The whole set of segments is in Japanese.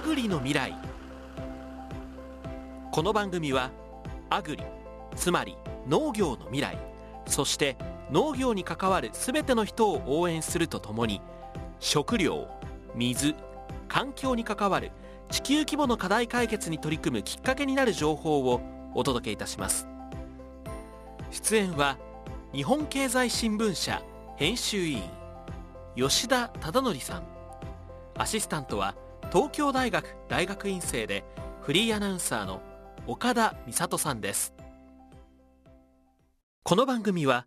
アグリの未来。この番組はアグリつまり農業の未来そして農業に関わる全ての人を応援するとともに食料水環境に関わる地球規模の課題解決に取り組むきっかけになる情報をお届けいたします。出演は日本経済新聞社編集委員吉田忠則さん。アシスタントは東京大学大学院生でフリーアナウンサーの岡田美里さんです。この番組は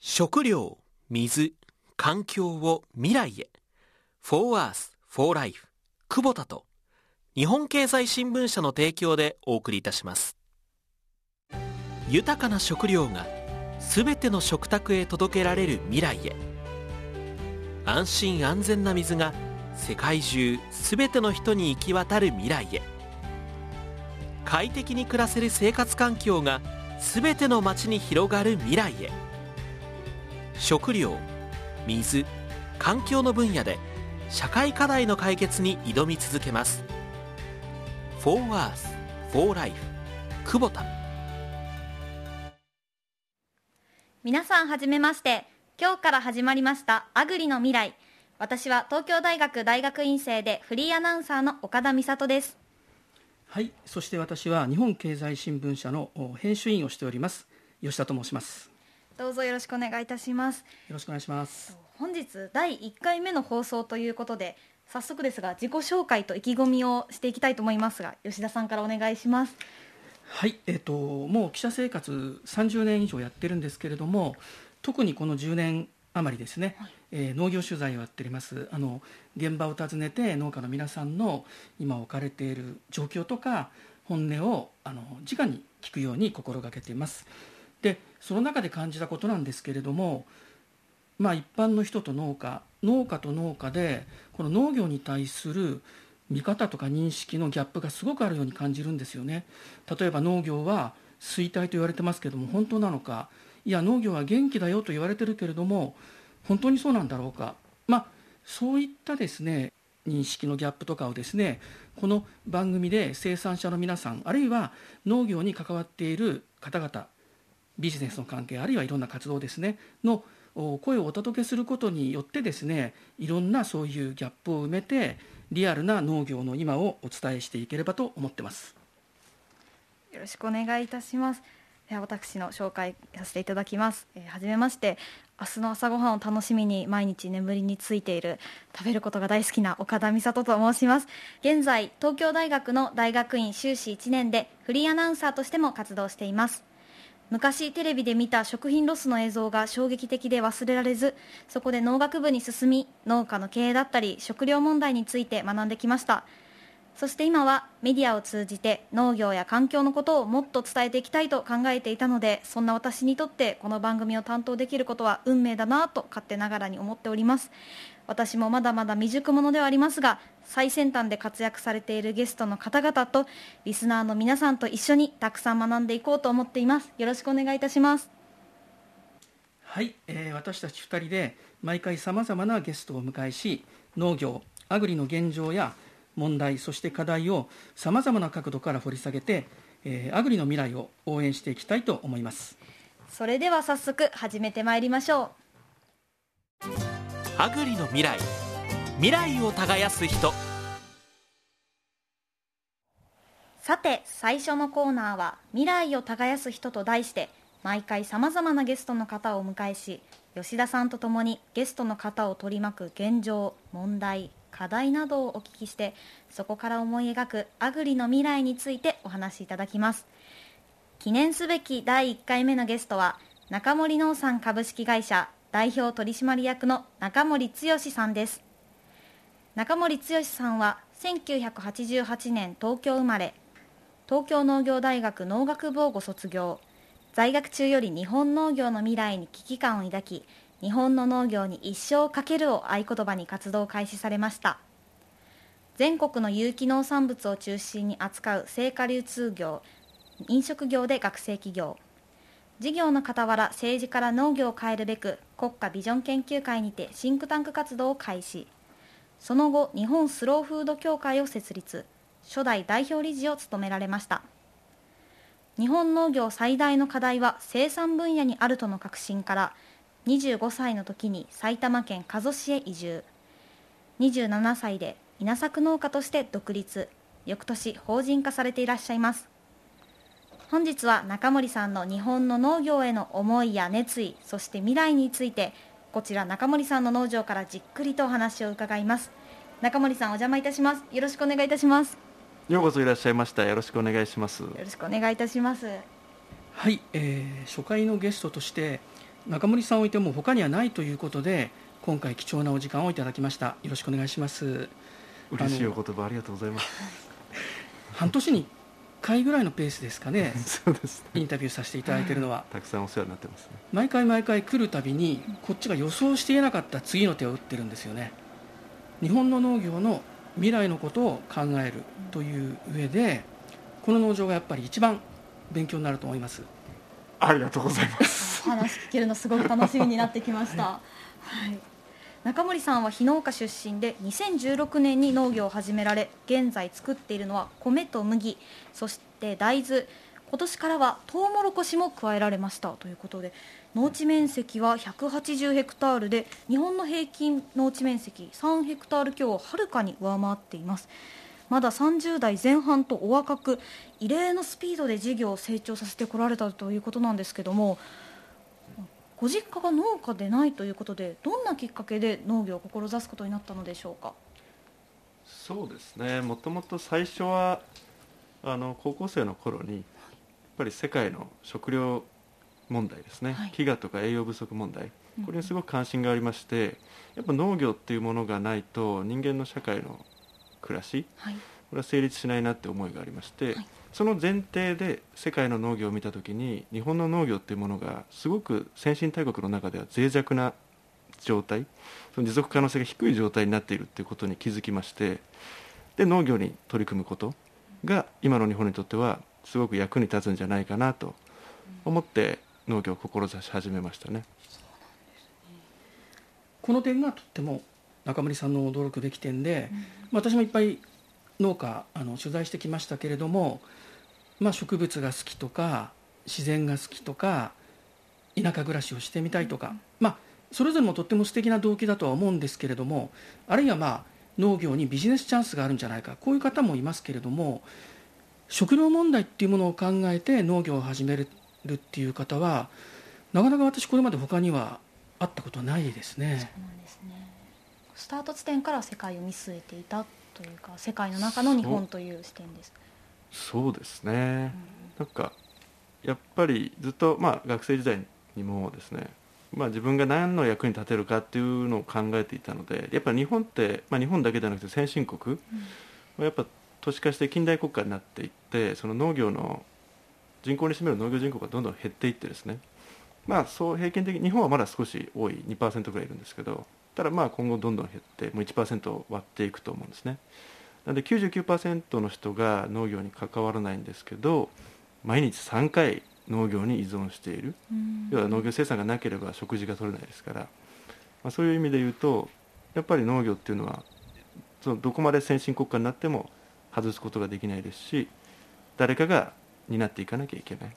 食料水環境を未来へ For Earth for Life 久保田と日本経済新聞社の提供でお送りいたします。豊かな食料がすべての食卓へ届けられる未来へ。安心安全な水が世界中すべての人に行き渡る未来へ。快適に暮らせる生活環境がすべての街に広がる未来へ。食料水環境の分野で社会課題の解決に挑み続けます。For Earth, For Life 久保田。皆さんはじめまして。今日から始まりましたアグリの未来。私は東京大学大学院生でフリーアナウンサーの岡田美里ですはい、そして私は日本経済新聞社の編集員をしております吉田と申します。どうぞよろしくお願いいたしますよろしくお願いします。本日第1回目の放送ということで早速ですが自己紹介と意気込みをしていきたいと思いますが吉田さんからお願いしますはい、えっ、ともう記者生活30年以上やってるんですけれども、特にこの10年余りですね、えー農業取材をやっております。あの現場を訪ねて農家の皆さんの今置かれている状況とか本音をあの直に聞くように心がけています。で、その中で感じたことなんですけれども、まあ、一般の人と農家農家と農家でこの農業に対する見方とか認識のギャップがすごくあるように感じるんですよね例えば農業は衰退と言われてますけども本当なのかいや農業は元気だよと言われてるけれども本当にそうなんだろうかまあそういったですね認識のギャップとかをですねこの番組で生産者の皆さんあるいは農業に関わっている方々ビジネスの関係あるいはいろんな活動ですねの声をお届けすることによってですねいろんなそういうギャップを埋めてリアルな農業の今をお伝えしていければと思ってます。よろしくお願いいたします私の紹介させていただきます、えー、はじめまして。明日の朝ごはんを楽しみに毎日眠りについている食べることが大好きな岡田美里と申します。現在東京大学の大学院修士1年でフリーアナウンサーとしても活動しています。昔テレビで見た食品ロスの映像が衝撃的で忘れられずそこで農学部に進み農家の経営だったり食料問題について学んできました。そして今はメディアを通じて農業や環境のことをもっと伝えていきたいと考えていたのでそんな私にとってこの番組を担当できることは運命だなと勝手ながらに思っております。私もまだまだ未熟者ではありますが最先端で活躍されているゲストの方々とリスナーの皆さんと一緒にたくさん学んでいこうと思っています。よろしくお願いいたします。はい、えー私たち2人で毎回さまざまなゲストをお迎えし農業アグリの現状や問題そして課題をさまざまな角度から掘り下げて、えーアグリの未来を応援していきたいと思います。それでは早速始めてまいりましょう。アグリの未来。未来を耕す人。さて最初のコーナーは「未来を耕す人」と題して毎回さまざまなゲストの方をお迎えし吉田さんとともにゲストの方を取り巻く現状問題課題などをお聞きしてそこから思い描くアグリの未来についてお話しいただきます。記念すべき第1回目のゲストは中森農産株式会社代表取締役の中森剛さんです。中森剛さんは1988年東京生まれ東京農業大学農学部をご卒業。在学中より日本農業の未来に危機感を抱き日本の農業に一生かけるを合言葉に活動を開始されました。全国の有機農産物を中心に扱う成果流通業飲食業で学生企業。事業の傍ら政治から農業を変えるべく国家ビジョン研究会にてシンクタンク活動を開始。その後日本スローフード協会を設立。初代代表理事を務められました。日本農業最大の課題は生産分野にあるとの確信から25歳の時に埼玉県加須市へ移住。27歳で稲作農家として独立。翌年法人化されていらっしゃいます。本日は中森さんの日本の農業への思いや熱意そして未来についてこちら中森さんの農場からじっくりとお話を伺います。中森さんお邪魔いたします。よろしくお願いいたします。ようこそいらっしゃいました。よろしくお願いします。よろしくお願いいたします。はい、えー、初回のゲストとして中森さんをいても他にはないということで今回貴重なお時間をいただきました。よろしくお願いします。嬉しいお言葉ありがとうございます。半年に1回ぐらいのペースですかね。そうです、ね、インタビューさせていただいているのは。たくさんお世話になってますね。毎回毎回来るたびにこっちが予想していなかった次の手を打ってるんですよね。日本の農業の未来のことを考えるという上でこの農場がやっぱり一番勉強になると思います。ありがとうございます。お話聞けるのすごく楽しみになってきました、はい、中森さんは非農家出身で2016年に農業を始められ現在作っているのは米と麦そして大豆。今年からはトウモロコシも加えられました。ということで農地面積は180ヘクタールで日本の平均農地面積3ヘクタール強をはるかに上回っています。まだ30代前半とお若く異例のスピードで事業を成長させてこられたということなんですけどもご実家が農家でないということでどんなきっかけで農業を志すことになったのでしょうか？そうですね。もともと最初はあの高校生の頃にやっぱり世界の食料問題ですね、はい、飢餓とか栄養不足問題。これにすごく関心がありまして、やっぱ農業っていうものがないと人間の社会の暮らし、はい、これは成立しないなって思いがありまして、はい、その前提で世界の農業を見た時に日本の農業っていうものがすごく先進大国の中では脆弱な状態その持続可能性が低い状態になっているっていうことに気づきましてで農業に取り組むことが今の日本にとってはすごく役に立つんじゃないかなと思って農業を志し始めましたね。この点がとっても中森さんの驚くべき点で、うん、私もいっぱい農家あの取材してきましたけれども、まあ、植物が好きとか自然が好きとか田舎暮らしをしてみたいとか、うん、まあ、それぞれもとっても素敵な動機だとは思うんですけれどもあるいはまあ農業にビジネスチャンスがあるんじゃないかこういう方もいますけれども食料問題っていうものを考えて農業を始めるっていう方はなかなか私これまで他には会ったことはないですね。そうなんですね。スタート地点から世界を見据えていたというか世界の中の日本という視点ですそうですね、うん、なんかやっぱりずっと、まあ、学生時代にもですね、まあ、自分が何の役に立てるかっていうのを考えていたのでやっぱ日本って、まあ、日本だけではなくて先進国、うん、やっぱ都市化して近代国家になっていってその農業の人口に占める農業人口がどんどん減っていってですねまあそう平均的に日本はまだ少し多い2%ぐらいいるんですけどただまあ今後どんどん減ってもう1%割っていくと思うんですねなので99%の人が農業に関わらないんですけど毎日3回農業に依存している。要は農業生産がなければ食事が取れないですから、まあ、そういう意味で言うとやっぱり農業っていうのはそのどこまで先進国家になっても外すことができないですし誰かが担っていかなきゃいけない。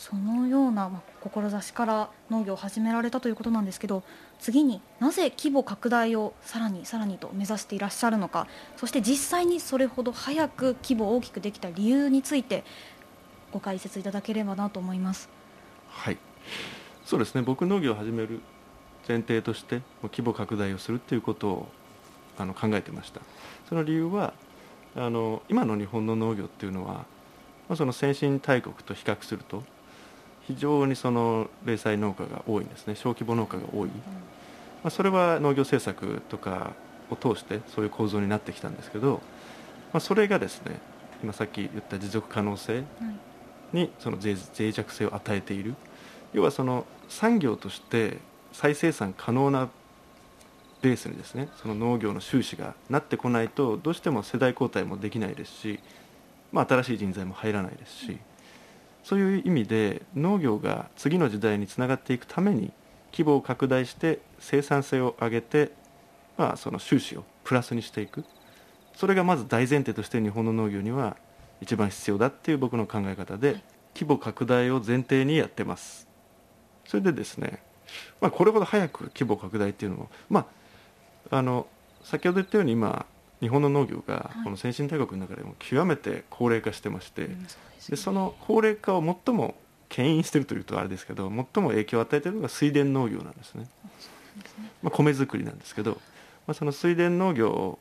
そのような、まあ、志から農業を始められたということなんですけど次になぜ規模拡大をさらにさらにと目指していらっしゃるのかそして実際にそれほど早く規模を大きくできた理由についてご解説いただければなと思います。はい。そうですね。僕農業を始める前提として規模拡大をするということをあの考えてました。その理由はあの今の日本の農業っていうのは、まあ、その先進大国と比較すると非常にその零細農家が多いんですね。小規模農家が多い、まあ、それは農業政策とかを通してそういう構造になってきたんですけど、まあ、それがですね今さっき言った持続可能性にその脆弱性を与えている。要はその産業として再生産可能なベースにですねその農業の収支がなってこないとどうしても世代交代もできないですし、まあ、新しい人材も入らないですし、そういう意味で農業が次の時代につながっていくために規模を拡大して生産性を上げてまあ、その収支をプラスにしていく。それがまず大前提として日本の農業には一番必要だっていう僕の考え方で、規模拡大を前提にやってます。それでですね、まあ、これほど早く規模拡大っていうのも、まあ、あの先ほど言ったように今日本の農業がこの先進大国の中でも極めて高齢化してまして、でその高齢化を最も牽引しているというとあれですけど最も影響を与えているのが水田農業なんですね。まあ、米作りなんですけど、まあ、その水田農業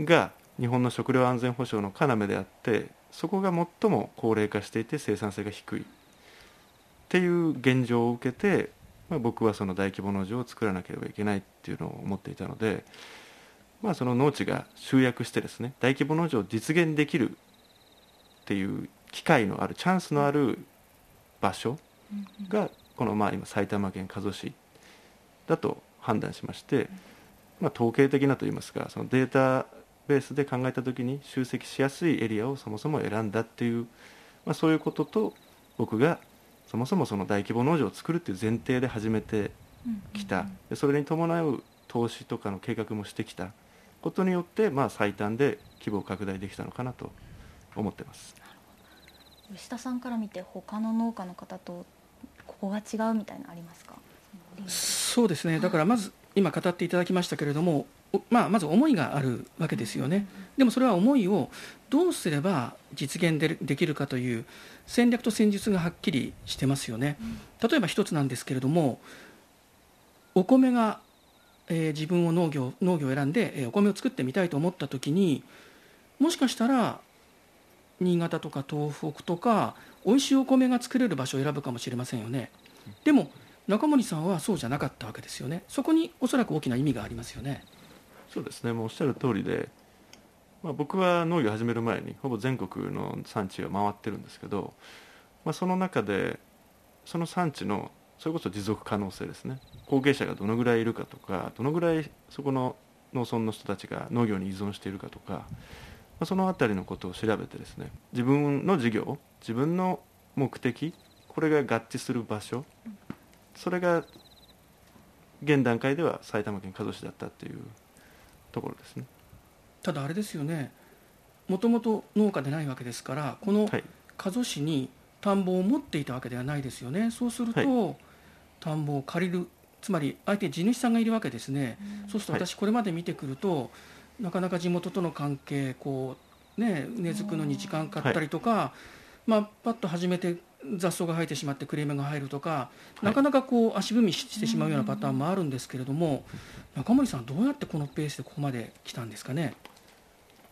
が日本の食料安全保障の要であってそこが最も高齢化していて生産性が低い。っていう現状を受けて、まあ、僕はその大規模農場を作らなければいけないっていうのを思っていたので、まあ、その農地が集約してですね大規模農場を実現できるっていう機会のあるチャンスのある場所がこのまあ今埼玉県加須市だと判断しまして、まあ、統計的なといいますかそのデータベースで考えた時に集積しやすいエリアをそもそも選んだっていう、まあ、そういうことと僕がそもそもその大規模農場を作るっていう前提で始めてきた、でそれに伴う投資とかの計画もしてきたことによって、まあ、最短で規模を拡大できたのかなと思ってます。吉田さんから見て他の農家の方とここが違うみたいなありますか？そうですね。だからまず今語っていただきましたけれども、まあ、まず思いがあるわけですよね、でもそれは思いをどうすれば実現でできるかという戦略と戦術がはっきりしてますよね、例えば一つなんですけれどもお米が、えー、自分を農業農業を選んで、えー、お米を作ってみたいと思った時にもしかしたら新潟とか東北とか美味しいお米が作れる場所を選ぶかもしれませんよね。でも中森さんはそうじゃなかったわけですよね。そこにおそらく大きな意味がありますよね。そうですね。もうおっしゃる通りで、まあ、僕は農業始める前にほぼ全国の産地を回ってるんですけど、まあ、その中でその産地のそれこそ持続可能性ですね。後継者がどのぐらいいるかとかどのぐらいそこの農村の人たちが農業に依存しているかとか、まあ、その辺りのことを調べてですね自分の事業自分の目的これが合致する場所それが現段階では埼玉県加須市だったっていうところですね。ただあれですよねもともと農家でないわけですからこの加須市に田んぼを持っていたわけではないですよね。そうすると、はい、田んぼを借りるつまり相手地主さんがいるわけですね、うん、そうすると私これまで見てくると、はい、なかなか地元との関係こうねうねずくのに時間かかったりとか、はい、まあパッと始めて雑草が生えてしまってクレームが入るとか、なかなかこう足踏みしてしまうようなパターンもあるんですけれども、中森さん、どうやってこのペースでここまで来たんですかね？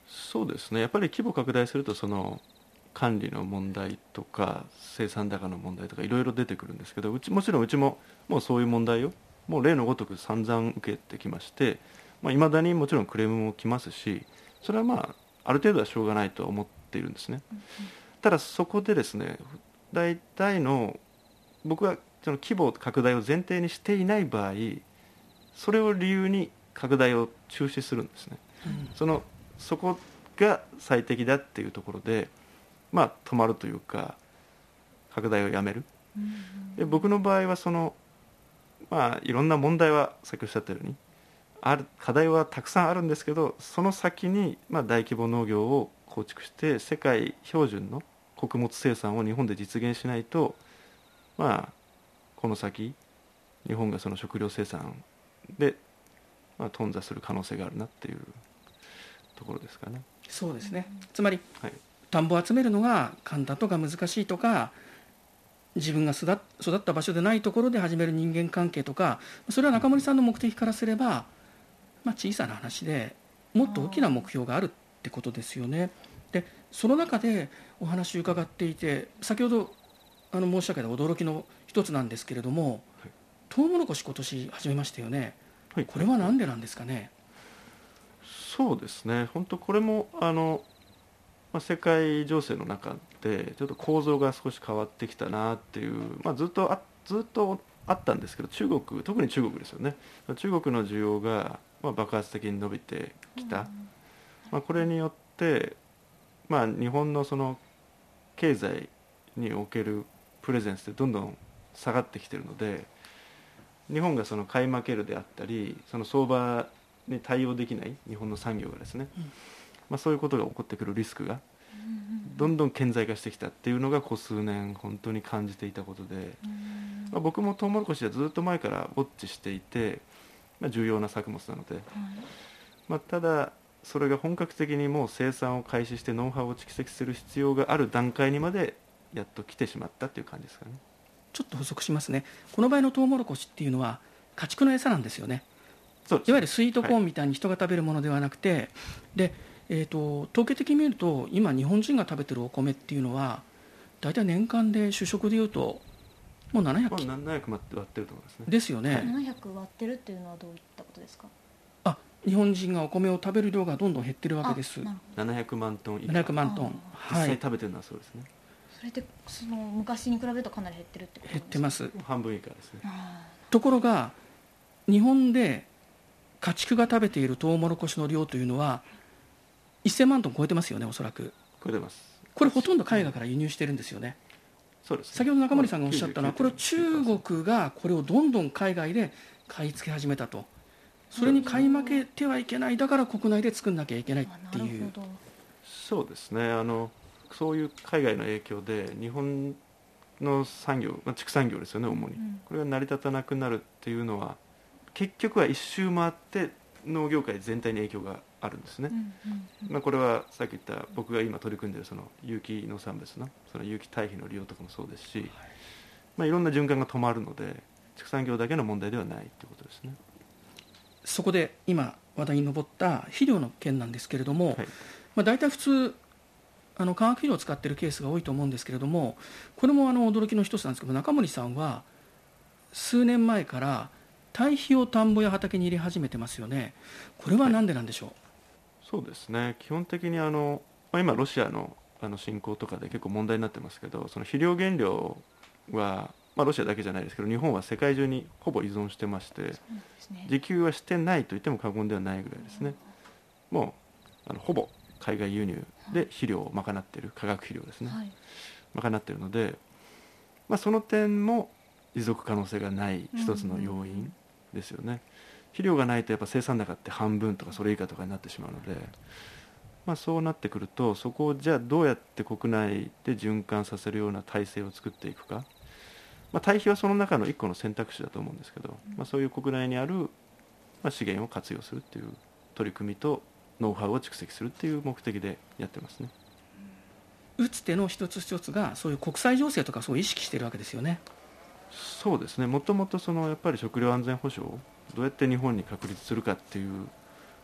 そうですね。やっぱり規模拡大するとその管理の問題とか生産高の問題とかいろいろ出てくるんですけどうちもちろんうちももうそういう問題をもう例のごとく散々受けてきましていまあ、未だにもちろんクレームも来ますしそれはまあある程度はしょうがないと思っているんですね。ただそこでですね大体の僕はその規模拡大を前提にしていない場合それを理由に拡大を中止するんですね、うん、そのそこが最適だっていうところでまあ止まるというか拡大をやめる、うん、で僕の場合はそのまあいろんな問題はさっきおっしゃったようにある課題はたくさんあるんですけどその先にまあ大規模農業を構築して世界標準の穀物生産を日本で実現しないとまあこの先日本がその食料生産で、まあ、頓挫する可能性があるなっていうところですかね。そうですね。つまり、はい、田んぼを集めるのが簡単とか難しいとか自分が育った場所でないところで始める人間関係とかそれは中森さんの目的からすれば、まあ、小さな話でもっと大きな目標があるってことですよね。でその中でお話を伺っていて先ほどあの申し上げた驚きの一つなんですけれども、はい、トウモロコシ今年始めましたよね、はい、これは何でなんですかね？そうですね。本当これもあの、まあ、世界情勢の中でちょっと構造が少し変わってきたなっていう、まあ、ずっとあずっとあったんですけど中国特に中国ですよね。中国の需要が、まあ、爆発的に伸びてきた、まあ、これによってまあ、日本のその経済におけるプレゼンスってどんどん下がってきてるので日本がその買い負けるであったりその相場に対応できない日本の産業がですね、うんまあ、そういうことが起こってくるリスクがどんどん顕在化してきたっていうのがここ数年本当に感じていたことで、まあ、僕もトウモロコシはずっと前からウォッチしていて、まあ、重要な作物なので、まあ、ただそれが本格的にもう生産を開始してノウハウを蓄積する必要がある段階にまでやっと来てしまったっていう感じですかね。ちょっと補足しますね。この場合のトウモロコシっていうのは家畜の餌なんですよね。いわゆるスイートコーンみたいに人が食べるものではなくて、で、えー、と統計的に見ると今日本人が食べてるお米っていうのは大体年間で主食でいうともう700まあ、キ何百割って割ってると思いますね。ですよね、700割ってるっていうのはどういったことですか？あ日本人がお米を食べる量がどんどん減ってるわけです。あなるほど。700万トン以下700万トン。実はい。際食べてるのはそうですね、それってその昔に比べるとかなり減ってるってこと減ってます。す半分以下ですね。あところが日本で家畜が食べているトウモロコシの量というのは1000万トン超えてますよねおそらく。これ出ます。これほとんど海外から輸入してるんですよね。そうですね。先ほど中森さんがおっしゃったのはこれを中99.9%国がこれをどんどん海外で買い付け始めたと。それに買い負けてはいけない。だから国内で作んなきゃいけないーっていう。そうですね。あのそういう海外の影響で日本の産業、まあ、畜産業ですよね主に、うん。これが成り立たなくなるっていうのは結局は一周回って農業界全体に影響があるんですね、まあ、これはさっき言った僕が今取り組んでいるその有機農産物のその有機堆肥の利用とかもそうですし、まあ、いろんな循環が止まるので畜産業だけの問題ではないということですね。そこで今話題に上った肥料の件なんですけれども、はい。まあ、大体普通あの化学肥料を使っているケースが多いと思うんですけれどもこれもあの驚きの一つなんですけど中森さんは数年前から堆肥を田んぼや畑に入れ始めてますよね。これは何でなんでしょう、そうですね。基本的にあの、まあ、今ロシアのあの侵攻とかで結構問題になってますけどその肥料原料は、まあ、ロシアだけじゃないですけど日本は世界中にほぼ依存してましてね。自給はしてないと言っても過言ではないぐらいですね。もうあのほぼ海外輸入で肥料を賄っている化学肥料ですね、はい。賄っているので、まあ、その点も持続可能性がない一つの要因ですよね、肥料がないとやっぱ生産高って半分とかそれ以下とかになってしまうので、まあ、そうなってくるとそこをじゃあどうやって国内で循環させるような体制を作っていくか、まあ、堆肥はその中の一個の選択肢だと思うんですけど、まあ、そういう国内にある、まあ、資源を活用するっていう取り組みとノウハウを蓄積するっていう目的でやってますね。打つ手の一つ一つがそういう国際情勢とかそう意識しているわけですよね。そうですね。もともとそのやっぱり食料安全保障をどうやって日本に確立するかっていう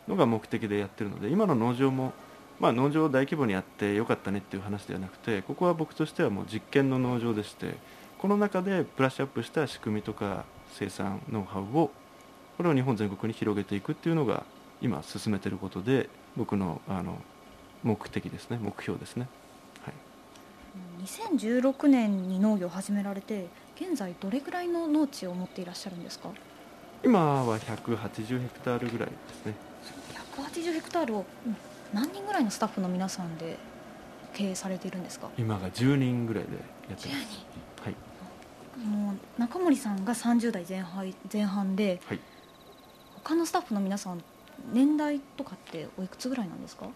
のが目的でやってるので今の農場も、まあ、農場を大規模にやってよかったねっていう話ではなくてここは僕としてはもう実験の農場でしてこの中でプラッシュアップした仕組みとか生産ノウハウをこれを日本全国に広げていくっていうのが今進めてることで僕のあの目的ですね目標ですね。はい2016年に農業を始められて現在どれぐらいの農地を持っていらっしゃるんですか？今は180ヘクタールぐらいですね。180ヘクタールをうん何人ぐらいのスタッフの皆さんで経営されているんですか？今が10人ぐらいでやって10ます。人。はい。あの中森さんが30代前半前半ではい。他のスタッフの皆さん年代とかっておいくつぐらいなんですか？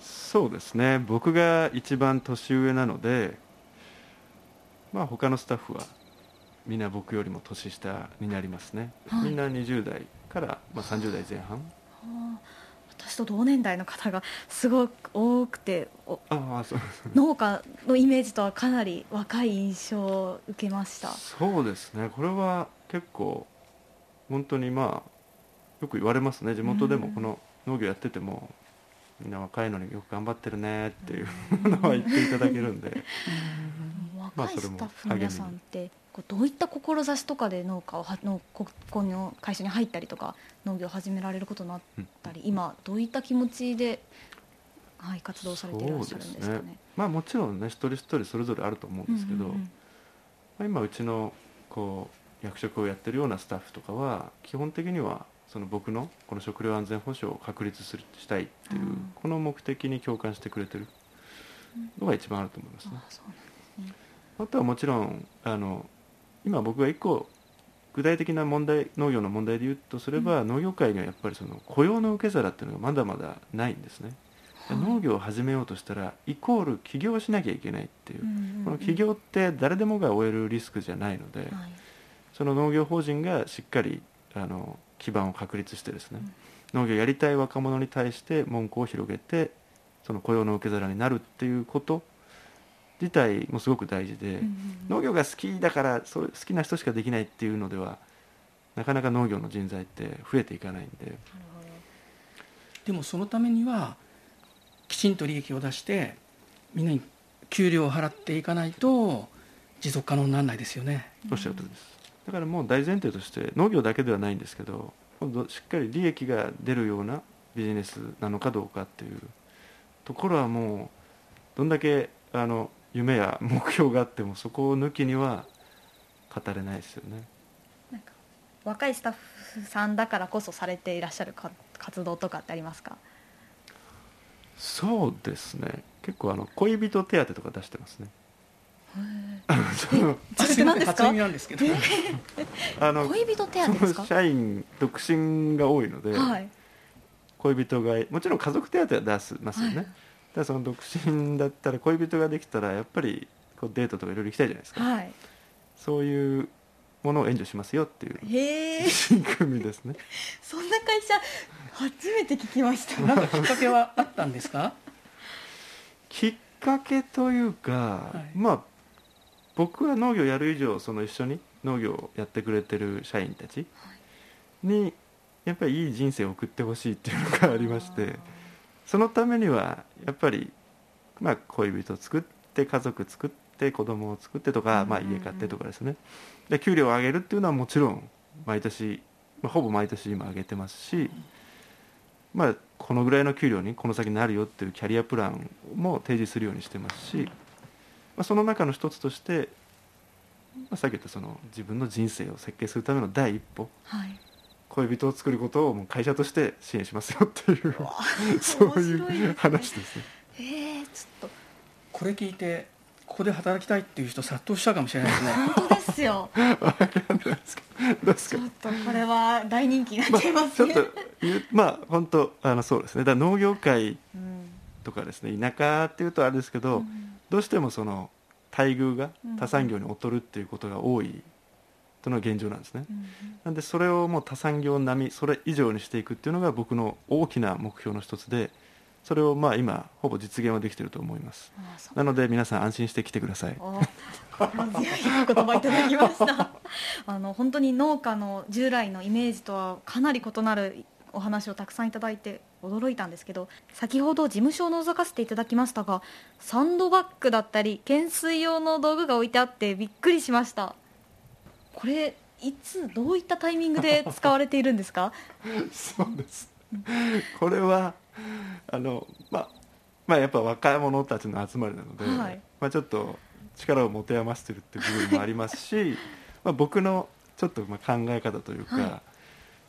そうですね。僕が一番年上なのでまあ他のスタッフはみんな僕よりも年下になりますね、はい。みんな20代から、まあ、30代前半。あ。ー私と同年代の方がすごく多くておああそう。農家のイメージとはかなり若い印象を受けました。そうですね。これは結構本当にまあよく言われますね。地元でもうん。この農業やっててもみんな若いのによく頑張ってるねっていう のは言っていただけるんで。まあ若いそれもスタッフの皆さんってどういった志とかで農家をはのここの会社に入ったりとか農業を始められることになったり今どういった気持ちで、はい、活動されていらっしゃるんですか？そうね。まあもちろんね一人一人それぞれあると思うんですけど、うんうんうん。まあ、今うちのこう役職をやってるようなスタッフとかは基本的にはその僕のこの食料安全保障を確立するしたいっていう、うん。この目的に共感してくれてるのが一番あると思いますね。うなんあとはもちろんあの今僕が一個具具体的な問題農業の問題で言うとすれば、農業界にはやっぱりその雇用の受け皿っていうのがまだまだないんですね、で農業を始めようとしたらイコール起業しなきゃいけないっていう、この起業って誰でもが負えるリスクじゃないので、はい。その農業法人がしっかりあの基盤を確立してですね、農業やりたい若者に対して門戸を広げてその雇用の受け皿になるっていうこと自体もすごく大事で、農業が好きだからそう好きな人しかできないっていうのではなかなか農業の人材って増えていかないんで。でもそのためにはきちんと利益を出してみんなに給料を払っていかないと持続可能にならないですよね。おっしゃるとりです。だからもう大前提として農業だけではないんですけどしっかり利益が出るようなビジネスなのかどうかっていうところはもうどんだけあの夢や目標があってもそこを抜きには語れないですよね。なんか若いスタッフさんだからこそされていらっしゃるか活動とかってありますか？そうですね。結構あの恋人手当とか出してますね。あのそのそれって何ですか？なんですけど。あの 恋人手当ですか？社員独身が多いので、はい。恋人がもちろん家族手当は出しますよね、はい。ただその独身だったら恋人ができたらやっぱりこうデートとかいろいろ行きたいじゃないですか、はい。そういうものを援助しますよっていうへ組みですね。そんな会社初めて聞きました。なんかきっかけはあったんですか？きっかけというか、い。まあ僕は農業やる以上その一緒に農業をやってくれてる社員たちにやっぱりいい人生を送ってほしいっていうのがありましてそのためにはやっぱり、まあ、恋人を作って家族作って子供を作ってとか、まあ、家買ってとかですね。で給料を上げるっていうのはもちろん毎年、まあ、ほぼ毎年今上げてますし、まあ、このぐらいの給料にこの先なるよっていうキャリアプランも提示するようにしてますし、まあ、その中の一つとして、まあ、さっき言ったその自分の人生を設計するための第一歩。はい恋人を作ることをもう会社として支援しますよっていう そういいですね。う話ですね。えー、ちょっと。これ聞いてここで働きたいっていう人殺到したかもしれないですね。本当ですよ。どうですか？ちょっとこれは大人気になっちゃいますね、ちょっと言うまあ本当あのそうですね。だから農業界うん。とかですね田舎っていうとあれですけど、どうしてもその待遇が他産業に劣るっていうことが多いというのが現状なんですね、うんなんでそれをもう他産業並みそれ以上にしていくっていうのが僕の大きな目標の一つでそれをまあ今ほぼ実現はできていると思います。なので皆さん安心して来てください。強いお言葉いただきました。あの本当に農家の従来のイメージとはかなり異なるお話をたくさんいただいて驚いたんですけど先ほど事務所を覗かせていただきましたがサンドバッグだったり懸垂用の道具が置いてあってびっくりしましたこれいつどういったタイミングで使われているんですか？そうです。これはあのまあまあやっぱ若者たちの集まりなので、はい。まあ、ちょっと力を持て余してるっていう部分もありますし まあ僕のちょっとまあ考え方というか、はい。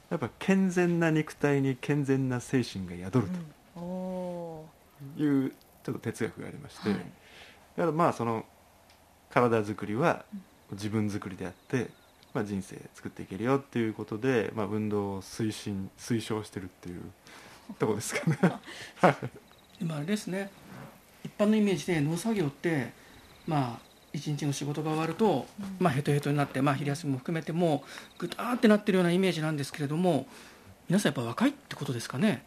やっぱ健全な肉体に健全な精神が宿ると。いうちょっと哲学がありまして、はい。だからまあその体作りは自分作りであって、まあ、人生作っていけるよっていうことで、まあ、運動を推進推奨してるっていうとこですかね。今あれですね。一般のイメージで農作業ってまあ一日の仕事が終わると、まあヘトヘトになって、まあ、昼休みも含めてもうぐたーってなってるようなイメージなんですけれども皆さんやっぱ若いってことですかね。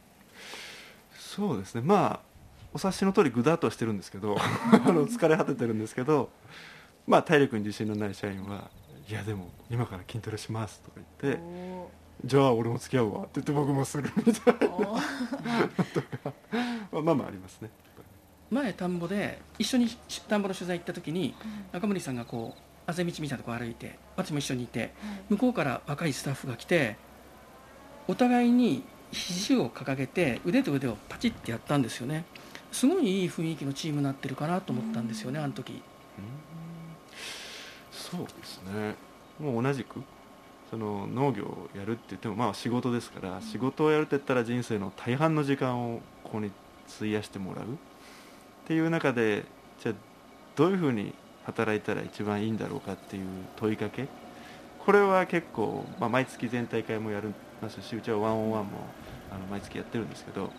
そうですね。まあお察しの通りぐだっとはしてるんですけど あの疲れ果ててるんですけどまあ体力に自信のない社員はいやでも今から筋トレしますとか言ってじゃあ俺も付き合うわって言って僕もするみたいなまあまあありますね。前田んぼで一緒に田んぼの取材行った時に中森さんがこうあぜ道みたいなとこ歩いて私も一緒にいて向こうから若いスタッフが来てお互いに肘を掲げて腕と腕をパチッてやったんですよね。すごいいい雰囲気のチームになってるかなと思ったんですよねあの時そうですね。もう同じくその農業をやるって言ってもまあ仕事ですから、仕事をやるって言ったら人生の大半の時間をここに費やしてもらう。っていう中でじゃあどういうふうに働いたら一番いいんだろうかっていう問いかけ。これは結構、まあ、毎月全体会もやりますしうちはワンオンワンもあの毎月やってるんですけど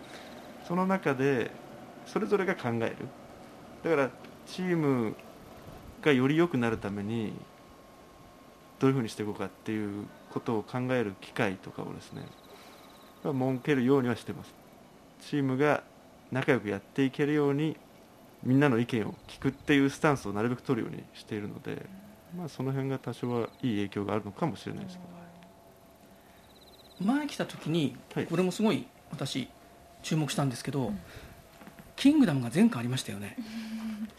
その中でそれぞれが考える。だからチームがより良くなるためにどういうふうにしていこうかっていうことを考える機会とかをですね設けるようにはしてます。チームが仲良くやっていけるようにみんなの意見を聞くっていうスタンスをなるべく取るようにしているので、まあ、その辺が多少はいい影響があるのかもしれないですけど。前来た時に、これもすごい私注目したんですけど、うんキングダムが前回ありましたよね。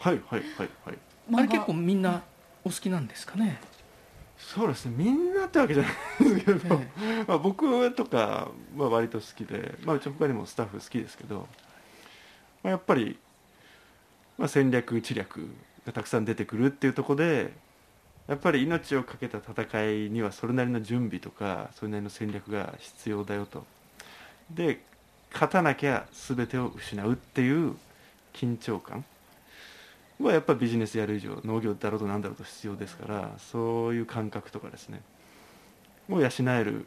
はいはいはいはいあれ結構みんなお好きなんですかね、そうですね。みんなってわけじゃないですけど、ええ。まあ、僕とかは割と好きで、まあ、うち他にもスタッフ好きですけど、まあ、やっぱり、まあ、戦略知略がたくさん出てくるっていうところでやっぱり命を懸けた戦いにはそれなりの準備とかそれなりの戦略が必要だよと。で勝たなきゃ全てを失うっていう緊張感はやっぱビジネスやる以上農業だろうとなんだろうと必要ですからそういう感覚とかですね。を養える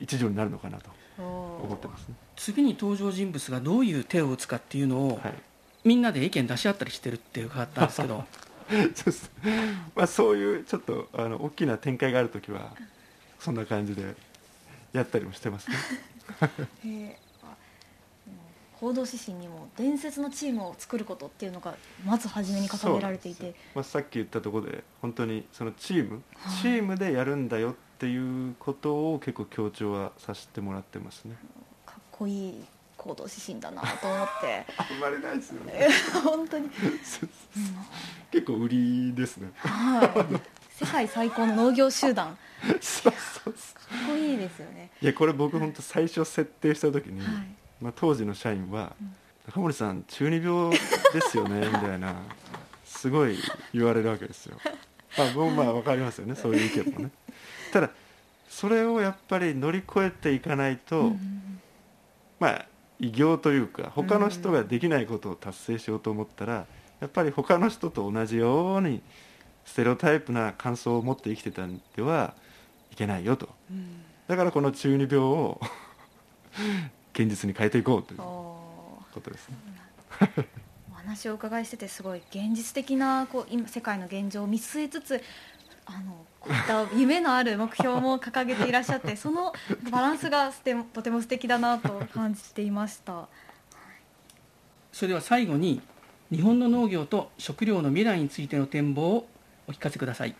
一助になるのかなと思ってますね。次に登場人物がどういう手を打つかっていうのを、はい。みんなで意見出し合ったりしてるって伺ったんですけど。まあ、そういうちょっとあの大きな展開があるときはそんな感じでやったりもしてますね。へえあ行動指針にも伝説のチームを作ることっていうのがまず初めに掲げられていて。まあ、さっき言ったところで本当にそのチーム、はい。チームでやるんだよっていうことを結構強調はさせてもらってますね。かっこいい行動指針だなと思って。あんまりないですよね。え 本当に、結構売りですね。はい、世界最高の農業集団。かそうそうそう。っこいいですよね、いやこれ僕本当最初設定した時に、はいまあ、当時の社員はうん「中森さん中二病ですよね」みたいなすごい言われるわけですよ。まあ僕もまあ分かりますよねそういう意見もね。ただそれをやっぱり乗り越えていかないと、まあ偉業というか他の人ができないことを達成しようと思ったら、やっぱり他の人と同じようにステレオタイプな感想を持って生きてたんではいけないよとうんだからこの中二病を現実に変えていこうということですね。お話をお伺いしててすごい現実的なこう今世界の現状を見据えつつあのこういった夢のある目標も掲げていらっしゃって そのバランスがとても素敵だなと感じていました。それでは最後に日本の農業と食料の未来についての展望をお聞かせください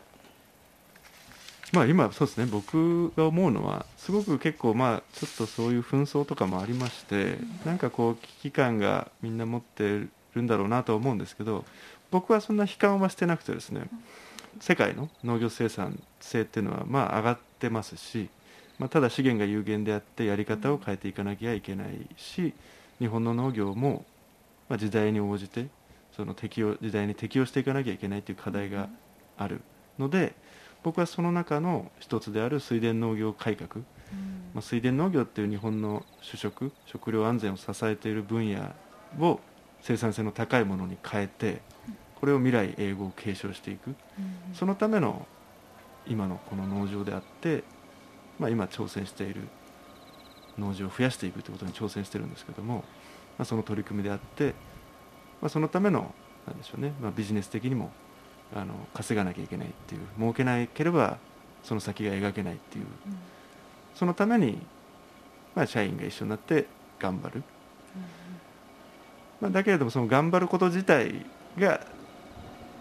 まあ今そうですね僕が思うのはすごく結構まあちょっとそういう紛争とかもありましてなんかこう危機感がみんな持ってるんだろうなと思うんですけど僕はそんな悲観はしてなくてですね世界の農業生産性っていうのはまあ上がってますし、まあ、ただ資源が有限であってやり方を変えていかなきゃいけないし日本の農業もま時代に応じてその適応時代に適応していかなきゃいけないという課題があるので僕はその中の一つである水田農業改革、まあ、水田農業っていう日本の主食食料安全を支えている分野を生産性の高いものに変えてこれを未来永劫継承していく。そのための今のこの農場であって、まあ、今挑戦している農場を増やしていくということに挑戦してるんですけども、まあ、その取り組みであって、まあ、そのためのなんでしょうね、まあ、ビジネス的にもあの稼がなきゃいけないっていう儲けなければその先が描けないっていうそのために、まあ、社員が一緒になって頑張る、まあ、だけれどもその頑張ること自体が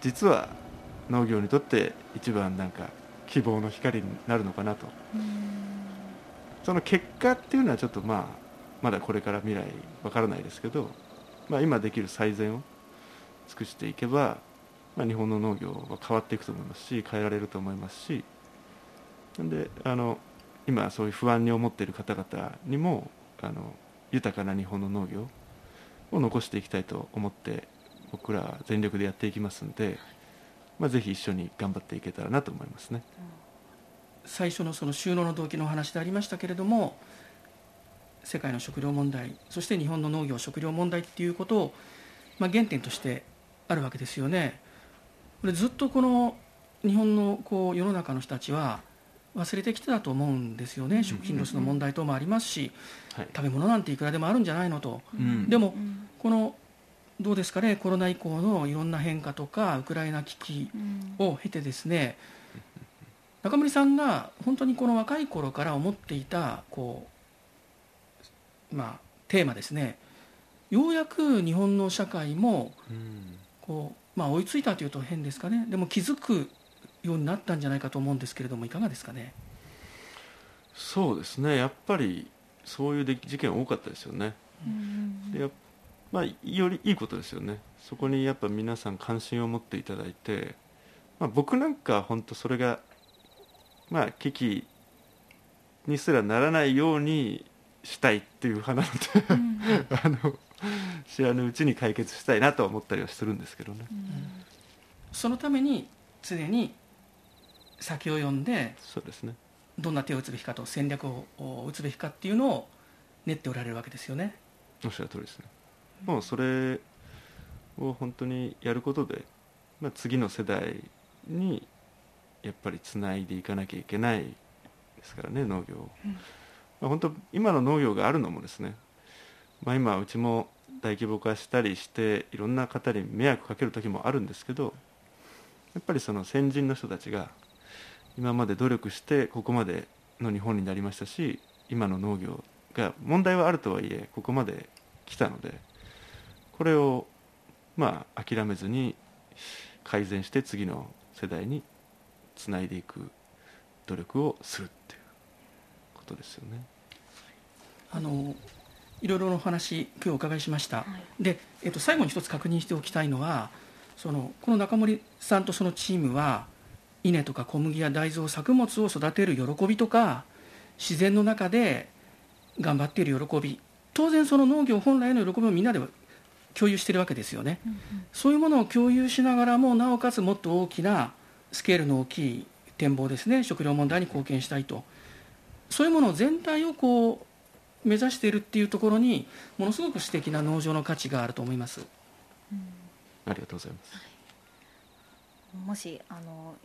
実は農業にとって一番なんか希望の光になるのかなと。その結果っていうのはちょっとまあまだこれから未来わからないですけど、まあ、今できる最善を尽くしていけば、まあ、日本の農業は変わっていくと思いますし変えられると思いますしなんであの今そういう不安に思っている方々にもあの豊かな日本の農業を残していきたいと思って僕らは全力でやっていきますので、まあ、ぜひ一緒に頑張っていけたらなと思いますね。最初のその収納の動機のお話でありましたけれども世界の食料問題そして日本の農業食料問題っていうことを、まあ、原点としてあるわけですよね。これずっとこの日本のこう世の中の人たちは忘れてきてたと思うんですよね、食品ロスの問題等もありますし、はい。食べ物なんていくらでもあるんじゃないのと、うん。でもうん。このどうですかねコロナ以降のいろんな変化とかウクライナ危機うん。を経てですね中森さんが本当にこの若い頃から思っていたこう、まあ、テーマですね。ようやく日本の社会もうん。こう、まあ、追いついたというと変ですかね。でも気づくようになったんじゃないかと思うんですけれどもいかがですかね。そうですね。やっぱりそういうで事件多かったですよね。うん。でまあ、よりいいことですよね。そこにやっぱ皆さん関心を持っていただいて、まあ、僕なんか本当それがまあ危機にすらならないようにしたいっていう派なのでうん。あの 知らぬうちに解決したいなとは思ったりはするんですけどね。そのために常に先を読んでそうですね。どんな手を打つべきかと戦略を打つべきかっていうのを練っておられるわけですよね。おっしゃる通りですね。もうそれを本当にやることで、まあ、次の世代にやっぱりつないでいかなきゃいけないですからね農業を、うん。まあ、本当今の農業があるのもですね、まあ、今うちも大規模化したりしていろんな方に迷惑かける時もあるんですけどやっぱりその先人の人たちが今まで努力してここまでの日本になりましたし今の農業が問題はあるとはいえここまで来たのでこれをまあ諦めずに改善して次の世代につないでいく努力をするっていうことですよね。あのいろいろなお話今日お伺いしました、はい。で、えっと、最後に一つ確認しておきたいのはそのこの中森さんとそのチームは稲とか小麦や大豆を作物を育てる喜びとか自然の中で頑張っている喜び。当然その農業本来の喜びをみんなで共有しているわけですよね、うん。そういうものを共有しながらもなおかつもっと大きなスケールの大きい展望ですね。食料問題に貢献したいと。そういうもの全体をこう目指しているっていうところにものすごく素敵な農場の価値があると思います。ありがとうございます。もしあの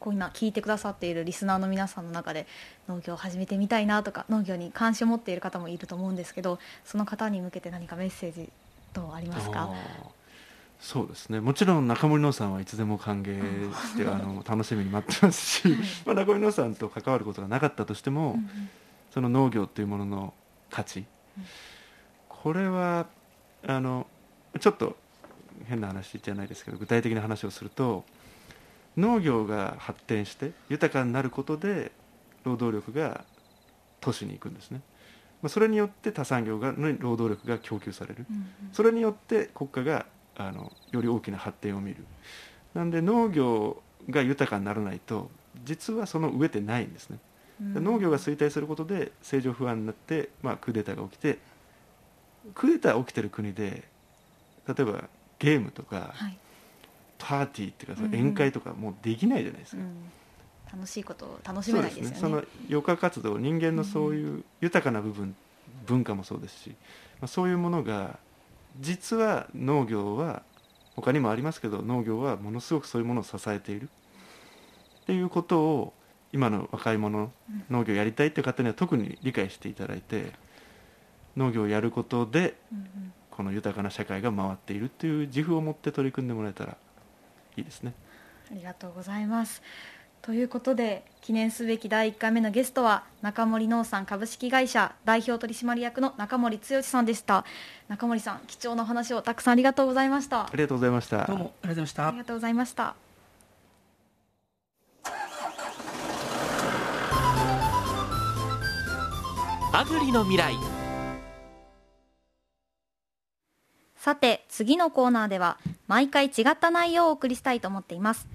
こう今聞いてくださっているリスナーの皆さんの中で農業を始めてみたいなとか農業に関心を持っている方もいると思うんですけどその方に向けて何かメッセージ等ありますか？そうですね。もちろん中森農さんはいつでも歓迎してあの楽しみに待ってますし、まあ、中森農さんと関わることがなかったとしても、うんうん。その農業というものの価値、うんこれはあのちょっと変な話じゃないですけど具体的な話をすると農業が発展して豊かになることで労働力が都市に行くんですね、まあ、それによって他産業がの労働力が供給される。それによって国家があのより大きな発展を見る。なんで農業が豊かにならないと実はその上ってないんですね。うん農業が衰退することで政情不安になって、まあ、クーデターが起きてクーデターが起きてる国で例えばゲームとかはい。パーティーっていうかそのうん。うん宴会とかもうできないじゃないですか、うん。楽しいことを楽しそめないですよね。うですね。その余暇活動人間のそういう豊かな部分文化もそうですし、まあ、そういうものが実は農業は他にもありますけど農業はものすごくそういうものを支えている。っていうことを今の若い者うん農業やりたいっていう方には特に理解していただいて農業をやることでこの豊かな社会が回っているっていう自負を持って取り組んでもらえたらいいですね。ありがとうございます。ということで記念すべき第1回目のゲストは中森農産株式会社代表取締役の中森剛さんでした中森さん貴重なお話をたくさんありがとうございましたありがとうございました。どうもありがとうございましたありがとうございましたアグリの未来。さて次のコーナーでは毎回違った内容をお送りしたいと思っています。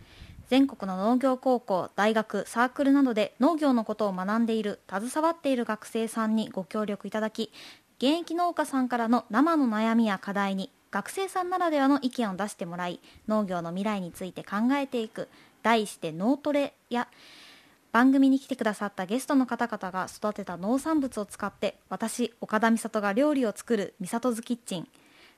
全国の農業高校大学サークルなどで農業のことを学んでいる携わっている学生さんにご協力いただき現役農家さんからの生の悩みや課題に学生さんならではの意見を出してもらい農業の未来について考えていく題して脳トレや番組に来てくださったゲストの方々が育てた農産物を使って私岡田美里が料理を作る美里ズキッチン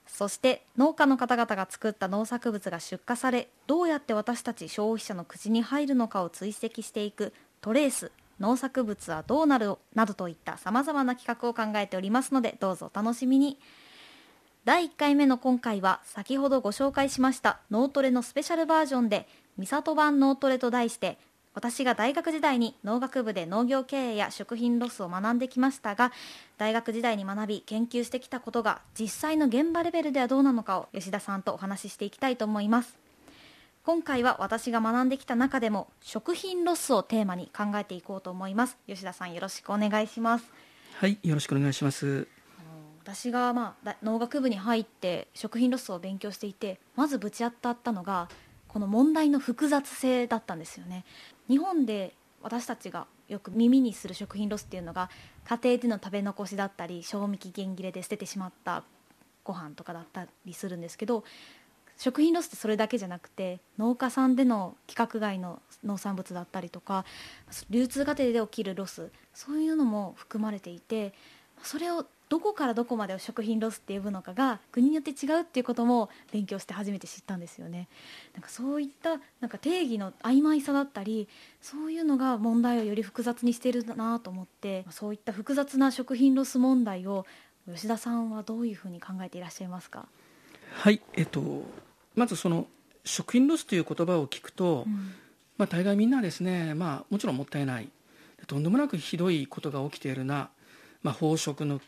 そして農家の方々が作った農作物が出荷されどうやって私たち消費者の口に入るのかを追跡していくトレース農作物はどうなるなどといったさまざまな企画を考えておりますのでどうぞお楽しみに。第1回目の今回は先ほどご紹介しました脳トレのスペシャルバージョンで「三里版脳トレ」と題して私が大学時代に農学部で農業経営や食品ロスを学んできましたが大学時代に学び研究してきたことが実際の現場レベルではどうなのかを吉田さんとお話ししていきたいと思います。今回は私が学んできた中でも食品ロスをテーマに考えていこうと思います。吉田さんよろしくお願いします。はいよろしくお願いします。私が、まあ、農学部に入って食品ロスを勉強していてまずぶち当たったのがこの問題の複雑性だったんですよね日本で私たちがよく耳にする食品ロスっていうのが家庭での食べ残しだったり賞味期限切れで捨ててしまったご飯とかだったりするんですけど食品ロスってそれだけじゃなくて農家さんでの規格外の農産物だったりとか流通過程で起きるロスそういうのも含まれていてそれをどこからどこまでを食品ロスって呼ぶのかが国によって違うっていうことも勉強して初めて知ったんですよね。なんかそういったなんか定義の曖昧さだったりそういうのが問題をより複雑にしてるなと思ってそういった複雑な食品ロス問題を吉田さんはどういうふうに考えていらっしゃいますか？はいえっとまずその食品ロスという言葉を聞くと、うん、まあ、大概みんなですね、まあ、もちろんもったいない。とんでもなくひどいことが起きているな、まあ、飽食の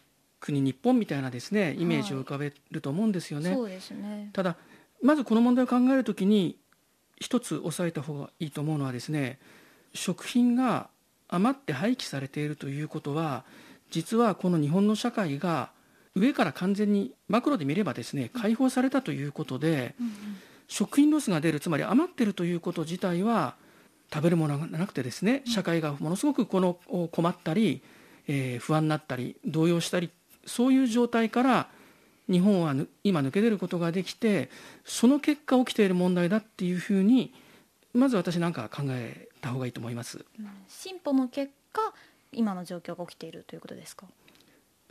国日本みたいなですねイメージを浮かべると思うんですよね。そうですね。ただまずこの問題を考えるときに一つ押さえた方がいいと思うのはですね食品が余って廃棄されているということは実はこの日本の社会が上から完全にマクロで見ればですね解放されたということで、うんうん、食品ロスが出るつまり余ってるということ自体は食べるものがなくてですね社会がものすごくこの困ったり、えー、不安になったり動揺したりそういう状態から日本は今抜け出ることができてその結果起きている問題だっていうふうにまず私なんか考えた方がいいと思います。進歩の結果今の状況が起きているということですか？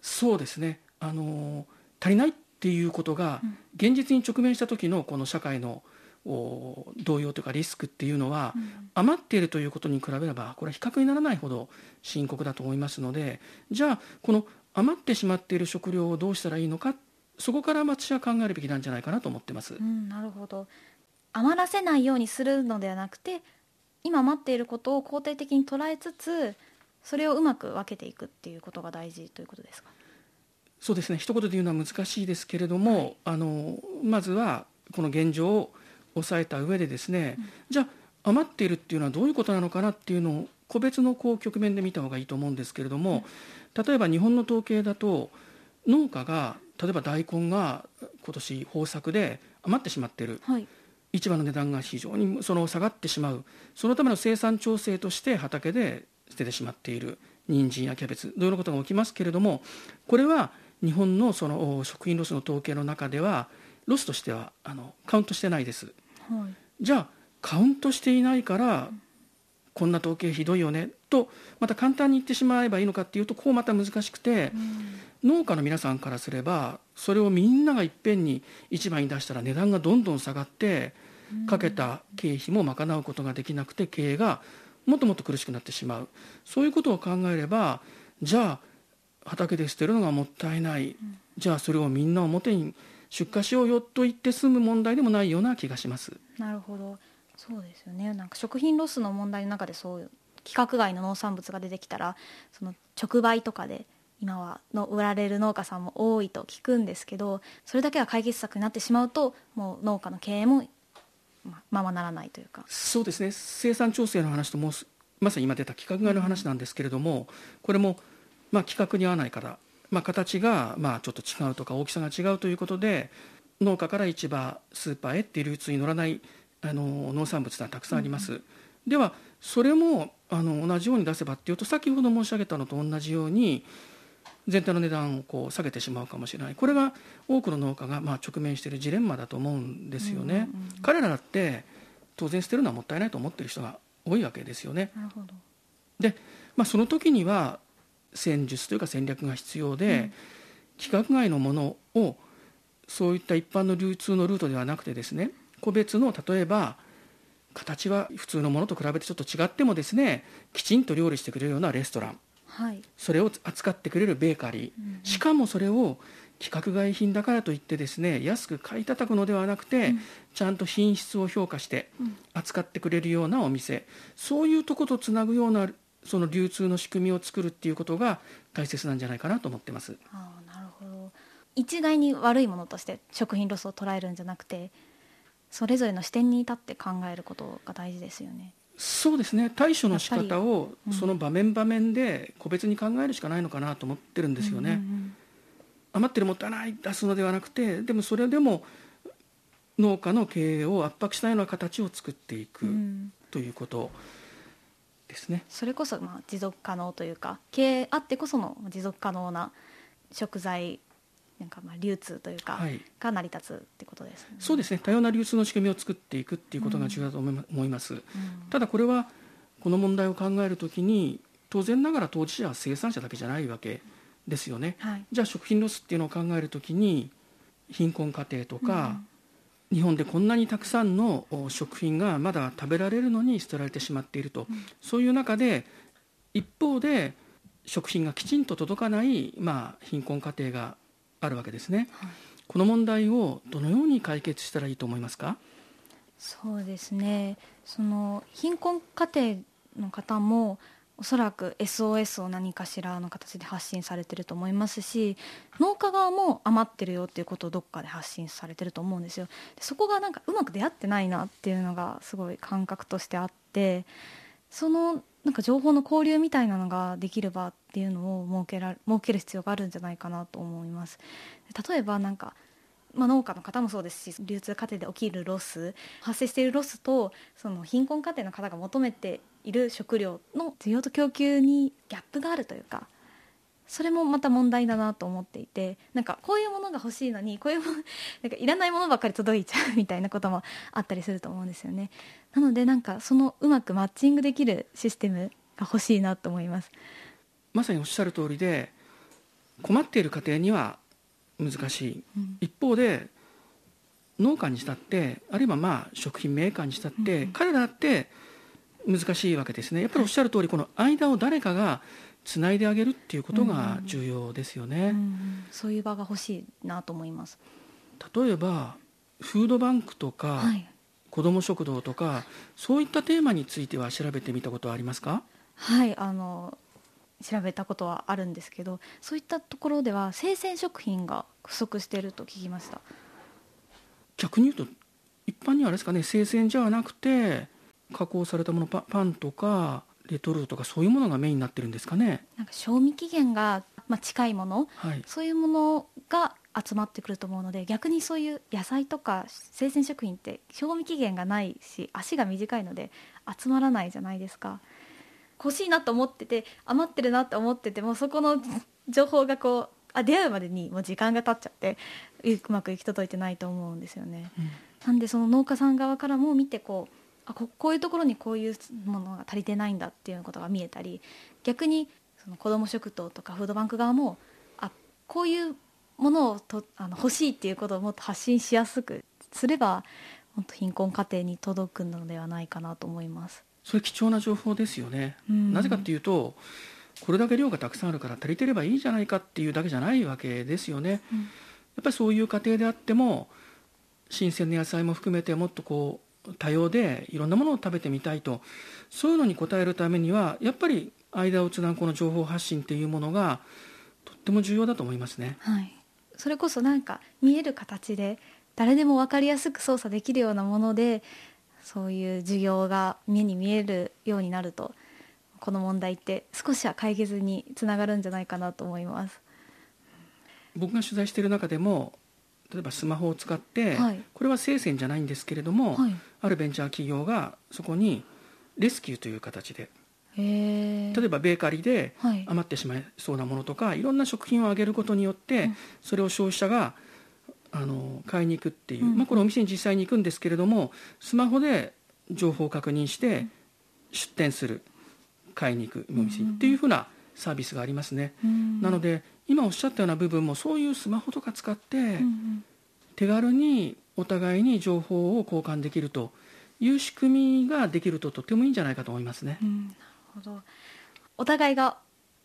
そうですね。あの足りないっていうことが現実に直面した時のこの社会の動揺というかリスクっていうのは、余っているということに比べればこれは比較にならないほど深刻だと思いますのでじゃあこの余ってしまっている食料をどうしたらいいのかそこから私は考えるべきなんじゃないかなと思ってます。うん、なるほど。余らせないようにするのではなくて今余っていることを肯定的に捉えつつそれをうまく分けていくっていうことが大事ということですか？そうですね。一言で言うのは難しいですけれども、はい、あのまずはこの現状を抑えた上でですね、うん、じゃあ余っているっていうのはどういうことなのかなっていうのを個別のこう局面で見た方がいいと思うんですけれども、うん例えば日本の統計だと農家が例えば大根が今年豊作で余ってしまっている、はい、市場の値段が非常にその下がってしまう。そのための生産調整として畑で捨ててしまっている。人参やキャベツ同様のことが起きますけれどもこれは日本のその食品ロスの統計の中ではロスとしてはあのカウントしてないです、はい、じゃあカウントしていないからこんな統計ひどいよね。とまた簡単に言ってしまえばいいのかっていうとこうまた難しくて、うん、農家の皆さんからすればそれをみんながいっぺんに市場に出したら値段がどんどん下がってかけた経費も賄うことができなくて経営がもっともっと苦しくなってしまう。そういうことを考えればじゃあ畑で捨てるのがもったいない、うん、じゃあそれをみんな表に出荷しようよと言って済む問題でもないような気がします。なるほどそうですよね。なんか食品ロスの問題の中でそう規格外の農産物が出てきたらその直売とかで今はの売られる農家さんも多いと聞くんですけどそれだけが解決策になってしまうともう農家の経営もままならないというか。そうですね。生産調整の話ともまさに今出た規格外の話なんですけれども、これも、まあ、規格に合わないから、まあ、形がまあちょっと違うとか大きさが違うということで農家から市場スーパーへっていう流通に乗らないあの農産物がたくさんあります。うん、ではそれもあの同じように出せばっていうと先ほど申し上げたのと同じように全体の値段をこう下げてしまうかもしれないこれが多くの農家がまあ直面しているジレンマだと思うんですよね。うんうんうん、彼らだって当然捨てるのはもったいないと思っている人が多いわけですよね。なるほどで、まあ、その時には戦術というか戦略が必要で、うん、規格外のものをそういった一般の流通のルートではなくてですね個別の例えば形は普通のものと比べてちょっと違ってもですねきちんと料理してくれるようなレストラン。はい。それを扱ってくれるベーカリー、しかもそれを規格外品だからといってですね安く買い叩くのではなくて、ちゃんと品質を評価して扱ってくれるようなお店、そういうとことつなぐようなその流通の仕組みを作るっていうことが大切なんじゃないかなと思ってます。ああなるほど。一概に悪いものとして食品ロスを捉えるんじゃなくてそれぞれの視点に立って考えることが大事ですよね。そうですね。対処の仕方をうん。その場面場面で個別に考えるしかないのかなと思ってるんですよね。うんうん余ってるもったいない出すのではなくてでもそれでも農家の経営を圧迫しないような形を作っていくうんうん。ということですね。それこそまあ持続可能というか経営あってこその持続可能な食材なんかまあ流通というか、はい。が成り立つってことですね。そうですね。多様な流通の仕組みを作っていくっていうことが重要だと思いま思います。うん。ただこれはこの問題を考えるときに当然ながら当事者は生産者だけじゃないわけですよね。はい。じゃあ食品ロスっていうのを考えるときに貧困家庭とか、日本でこんなにたくさんのお食品がまだ食べられるのに捨てられてしまっていると、そういう中で一方で食品がきちんと届かない、まあ、貧困家庭があるわけですね、この問題をどのように解決したらいいと思いますか？そうですね。その貧困家庭の方もおそらく SOS を何かしらの形で発信されてると思いますし農家側も余ってるよっていうことをどっかで発信されてると思うんですよ。でそこがなんかうまく出会ってないなっていうのがすごい感覚としてあってそのなんか情報の交流みたいなのができる場っていうのを設けら設ける必要があるんじゃないかなと思います。例えばなんかまあ、農家の方もそうですし流通過程で起きるロス発生しているロスとその貧困家庭の方が求めている食料の需要と供給にギャップがあるというかそれもまた問題だなと思っていてなんかこういうものが欲しいのにこういうもの なんかいらないものばっかり届いちゃうみたいなこともあったりすると思うんですよね。なのでなんかそのうまくマッチングできるシステムが欲しいなと思います。まさにおっしゃる通りで困っている家庭には難しい、うん。一方で農家にしたってあるいはまあ食品メーカーにしたって、うん彼らだって難しいわけですね。やっぱりおっしゃる通りこの間を誰かがつないであげるっていうことが重要ですよね、うんそういう場が欲しいなと思います。例えばフードバンクとか、はい。子ども食堂とかそういったテーマについては調べてみたことはありますか？はいあの調べたことはあるんですけどそういったところでは生鮮食品が不足していると聞きました。逆に言うと一般にはあれですかね生鮮じゃなくて加工されたものパパンとかレトルトとかそういうものがメインになってるんですかね。なんか賞味期限が、まあ、近いもの。はい。そういうものが集まってくると思うので逆にそういう野菜とか生鮮食品って賞味期限がないし足が短いので集まらないじゃないですか。欲しいなと思ってて余ってるなと思っててもそこの情報がこうあ出会うまでにもう時間が経っちゃってうまく行き届いてないと思うんですよね。なんでその農家さん側からも見てこうあここういうところにこういうものが足りてないんだっていうことが見えたり逆にその子ども食堂とかフードバンク側もあこういうものをとあの欲しいっていうことをもっと発信しやすくすれば本当貧困家庭に届くのではないかなと思います。それ貴重な情報ですよね、うん。なぜかっていうとこれだけ量がたくさんあるから足りてればいいじゃないかっていうだけじゃないわけですよね、うん。やっぱりそういう家庭であっても新鮮な野菜も含めてもっとこう多様でいろんなものを食べてみたいとそういうのに応えるためにはやっぱり間をつなぐこの情報発信っていうものがとっても重要だと思いますね。はい、それこそなんか見える形で誰でも分かりやすく操作できるようなものでそういう授業が目に見えるようになるとこの問題って少しは解決につながるんじゃないかなと思います。僕が取材している中でも例えばスマホを使って、はい。これは生鮮じゃないんですけれども、はい。あるベンチャー企業がそこにレスキューという形でへ例えばベーカリーではい。余ってしまいそうなものとかいろんな食品をあげることによって、うん。それを消費者があの買いに行くっていう、うん。まあ、これお店に実際に行くんですけれどもスマホで情報を確認して出店する買いに行くお店にっていうふうなサービスがありますね。なので今おっしゃったような部分もそういうスマホとか使って手軽にお互いに情報を交換できるという仕組みができるととてもいいんじゃないかと思いますね。うん、なるほどお互いが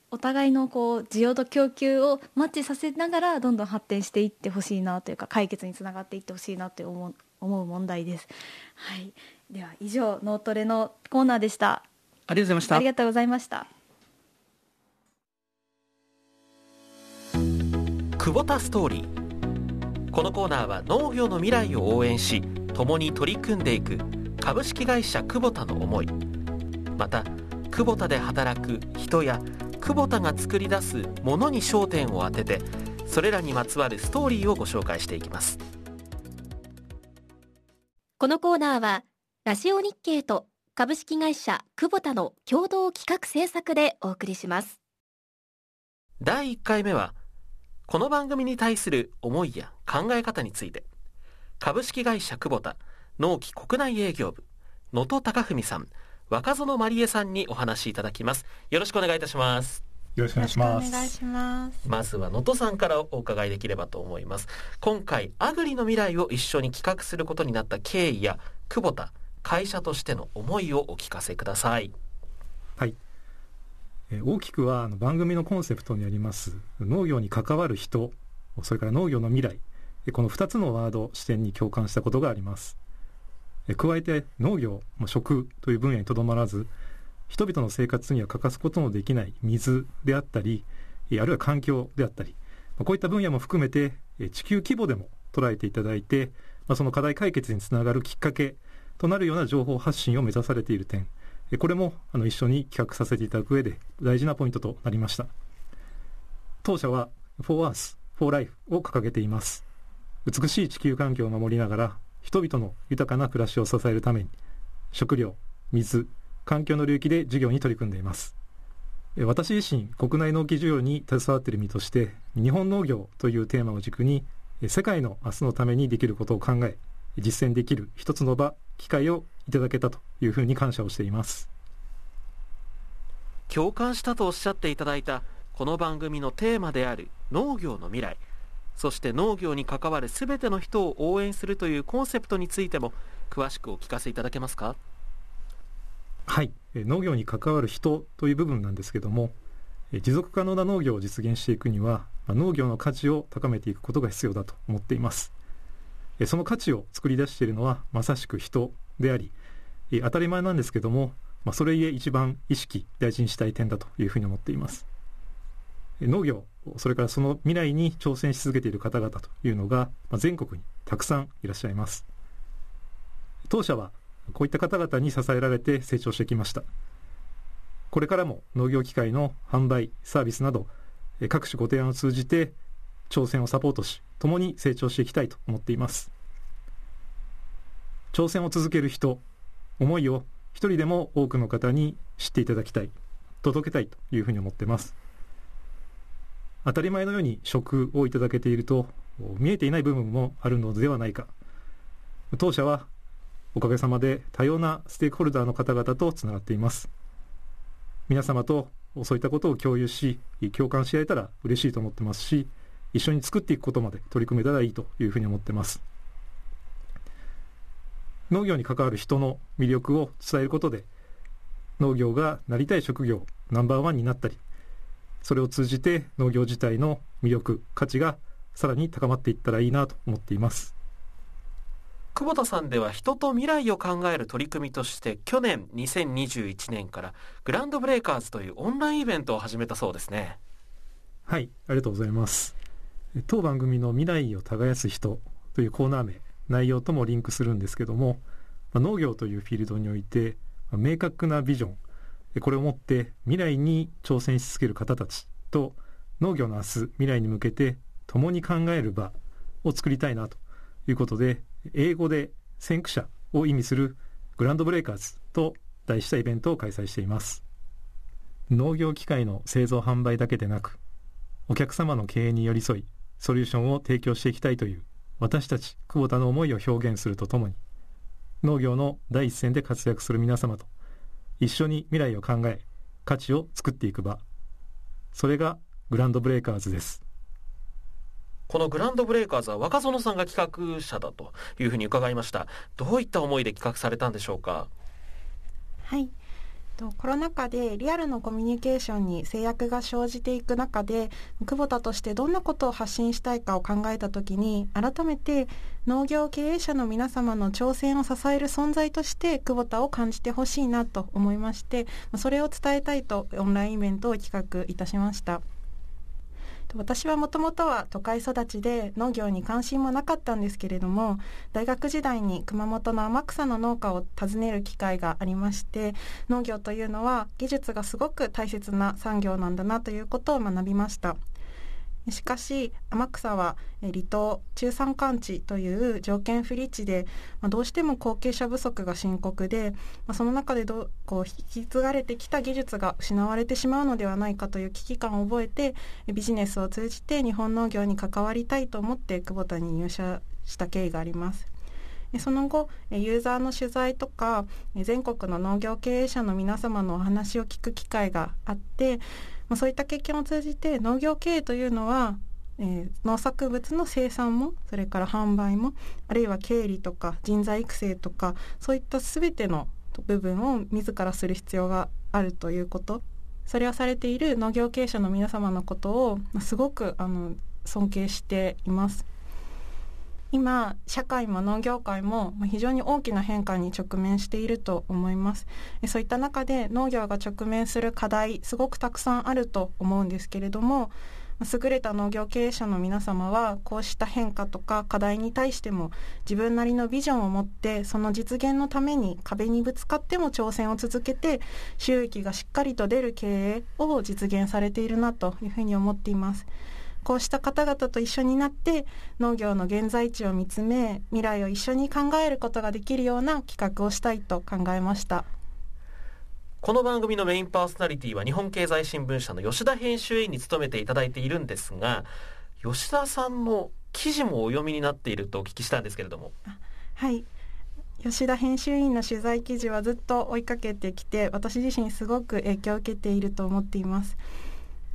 お互いのこう需要と供給をマッチさせながらどんどん発展していってほしいなというか解決につながっていってほしいなと思う思う問題です。はい、では以上脳トレのコーナーでした。ありがとうございましたあり。がとうございました。久保田ストーリー。このコーナーは農業の未来を応援し共に取り組んでいく株式会社久保田の思い。また久保田で働く人や久保田が作り出すものに焦点を当ててそれらにまつわるストーリーをご紹介していきます。このコーナーはラジオ日経と株式会社久保田の共同企画制作でお送りします。第1回目はこの番組に対する思いや考え方について株式会社久保田農機国内営業部能登貴文さん若園まりえさんにお話しいただきますよろしくお願いいたしますよろしくお願いします。お願いします。まずは能登さんからお伺いできればと思います今回アグリの未来を一緒に企画することになった経緯や久保田会社としての思いをお聞かせくださいはい。大きくは番組のコンセプトにあります農業に関わる人、それから農業の未来、この2つのワード視点に共感したことがあります。加えて農業、食という分野にとどまらず、人々の生活には欠かすことのできない水であったり、あるいは環境であったり、こういった分野も含めて地球規模でも捉えていただいて、その課題解決につながるきっかけとなるような情報発信を目指されている点、これもあの一緒に企画させていただく上で大事なポイントとなりました。当社は For Earth, For Life を掲げています。美しい地球環境を守りながら人々の豊かな暮らしを支えるために食料水環境の領域で事業に取り組んでいます。え私自身国内農機需要に携わっている身として日本農業というテーマを軸にえ世界の明日のためにできることを考え実践できる一つの場機会をいただけたというふうに感謝をしています。共感したとおっしゃっていただいたこの番組のテーマである農業の未来そして農業に関わる全ての人を応援するというコンセプトについても詳しくお聞かせいただけますか？はい、え農業に関わる人という部分なんですけどもえ持続可能な農業を実現していくにはまあ農業の価値を高めていくことが必要だと思っています。えその価値を作り出しているのはまさしく人でありえ当たり前なんですけども、まあ、それゆえ一番意識大事にしたい点だというふうに思っています。え農業それからその未来に挑戦し続けている方々というのが、まあ全国にたくさんいらっしゃいます。当社はこういった方々に支えられて成長してきました。これからも農業機械の販売サービスなどえ各種ご提案を通じて挑戦をサポートし共に成長していきたいと思っています。挑戦を続ける人思いを一人でも多くの方に知っていただきたい届けたいというふうに思っています。当たり前のように食をいただけていると見えていない部分もあるのではないか。当社はおかげさまで多様なステークホルダーの方々とつながっています。皆様とそういったことを共有し共感し合えたら嬉しいと思ってますし一緒に作っていくことまで取り組めたらいいというふうに思ってます。農業に関わる人の魅力を伝えることで農業がなりたい職業ナンバーワンになったりそれを通じて農業自体の魅力価値がさらに高まっていったらいいなと思っています。久保田さんでは人と未来を考える取り組みとして去年2021年からグランドブレイカーズというオンラインイベントを始めたそうですね。はいありがとうございます。当番組の未来を耕す人というコーナー名内容ともリンクするんですけどもまあ農業というフィールドにおいてまあ明確なビジョンえこれを持って未来に挑戦し続ける方たちと農業の明日未来に向けて共に考える場を作りたいなということで英語で先駆者を意味するグランドブレイカーズと題したイベントを開催しています。農業機械の製造販売だけでなくお客様の経営に寄り添いソリューションを提供していきたいという私たち久保田の思いを表現するとともに農業の第一線で活躍する皆様と一緒に未来を考え価値を作っていく場それがグランドブレイカーズです。このグランドブレイカーズは若園さんが企画者だというふうに伺いました。どういった思いで企画されたんでしょうか？はいコロナ禍でリアルのコミュニケーションに制約が生じていく中で久保田としてどんなことを発信したいかを考えた時に改めて農業経営者の皆様の挑戦を支える存在として久保田を感じてほしいなと思いましてそれを伝えたいとオンラインイベントを企画いたしました。私はもともとは都会育ちで農業に関心もなかったんですけれども大学時代に熊本の天草の農家を訪ねる機会がありまして農業というのは技術がすごく大切な産業なんだなということを学びました。しかし天草は離島中山間地という条件不利地で、どうしても後継者不足が深刻で、その中でどこう引き継がれてきた技術が失われてしまうのではないかという危機感を覚えてビジネスを通じて日本農業に関わりたいと思って久保田に入社した経緯があります。その後ユーザーの取材とか全国の農業経営者の皆様のお話を聞く機会があってまあ、そういった経験を通じて農業経営というのは、えー、農作物の生産もそれから販売もあるいは経理とか人材育成とかそういった全ての部分を自らする必要があるということそれをされている農業経営者の皆様のことをすごくあの尊敬しています。今社会も農業界も非常に大きな変化に直面していると思いますそういった中で農業が直面する課題すごくたくさんあると思うんですけれども優れた農業経営者の皆様はこうした変化とか課題に対しても自分なりのビジョンを持ってその実現のために壁にぶつかっても挑戦を続けて収益がしっかりと出る経営を実現されているなというふうに思っています。こうした方々と一緒になって農業の現在地を見つめ未来を一緒に考えることができるような企画をしたいと考えました。この番組のメインパーソナリティは日本経済新聞社の吉田編集員に務めていただいているんですが吉田さんの記事もお読みになっているとお聞きしたんですけれども。はい。吉田編集員の取材記事はずっと追いかけてきて私自身すごく影響を受けていると思っています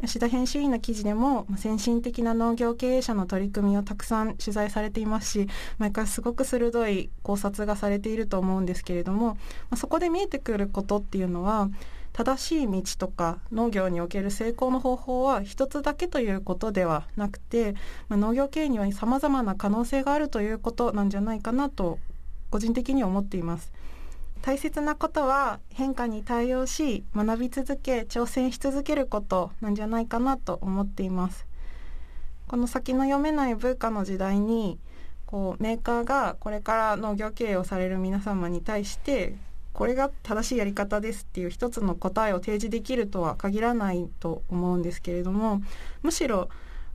吉田編集員の記事でも先進的な農業経営者の取り組みをたくさん取材されていますし毎回すごく鋭い考察がされていると思うんですけれどもそこで見えてくることっていうのは正しい道とか農業における成功の方法は一つだけということではなくて、ま、農業経営にはさまざまな可能性があるということなんじゃないかなと個人的に思っています。大切なことは変化に対応し学び続け挑戦し続けることなんじゃないかなと思っています。この先の読めない文化の時代にこうメーカーがこれから農業経営をされる皆様に対してこれが正しいやり方ですっていう一つの答えを提示できるとは限らないと思うんですけれどもむしろ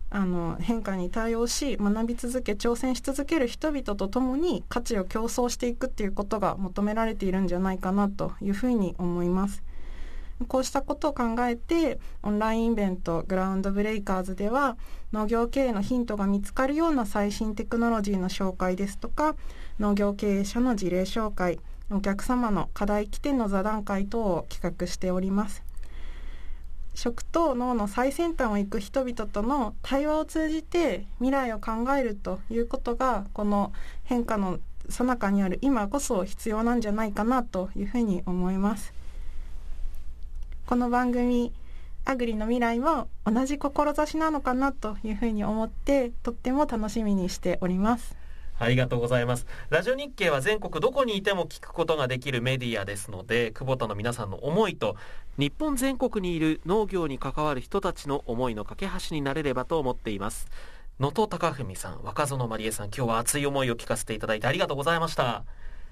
あの変化に対応し学び続け挑戦し続ける人々と共に価値を競争していくっていうことが求められているんじゃないかなというふうに思います。こうしたことを考えてオンラインイベントグラウンドブレイカーズでは農業経営のヒントが見つかるような最新テクノロジーの紹介ですとか農業経営者の事例紹介お客様の課題起点の座談会等を企画しております。食と脳の最先端を行く人々との対話を通じて未来を考えるということがこの変化の最中にある今こそ必要なんじゃないかなというふうに思います。この番組アグリの未来も同じ志なのかなというふうに思ってとっても楽しみにしております。ありがとうございます。ラジオ日経は全国どこにいても聞くことができるメディアですので、久保田の皆さんの思いと、日本全国にいる農業に関わる人たちの思いの架け橋になれればと思っています。能登貴文さん、若園まりえさん、今日は熱い思いを聞かせていただいてありがとうございました。あ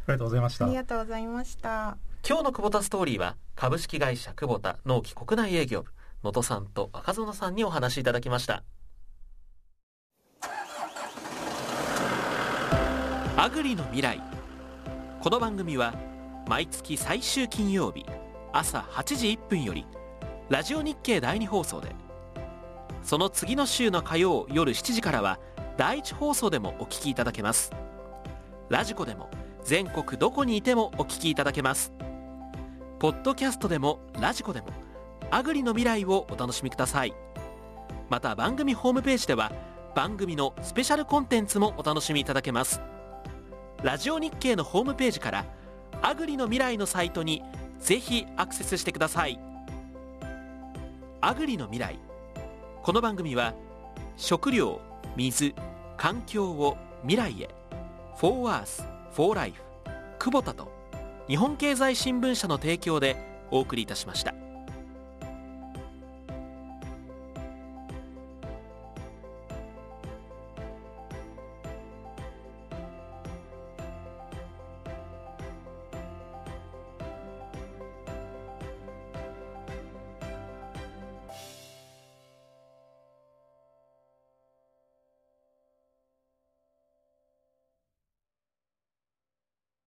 りがとうございました。ありがとうございました。今日の久保田ストーリーは、株式会社久保田農機国内営業部、能登さんと若園さんにお話しいただきました。アグリの未来。この番組は毎月最終金曜日朝8時1分よりラジオ日経第2放送で。その次の週の火曜夜7時からは第1放送でもお聞きいただけます。ラジコでも全国どこにいてもお聞きいただけます。ポッドキャストでもラジコでもアグリの未来をお楽しみください。また番組ホームページでは番組のスペシャルコンテンツもお楽しみいただけます。ラジオ日経のホームページからアグリの未来のサイトにぜひアクセスしてください。アグリの未来。この番組は食料水環境を未来へ。For Earth, For Life 久保田と日本経済新聞社の提供でお送りいたしました。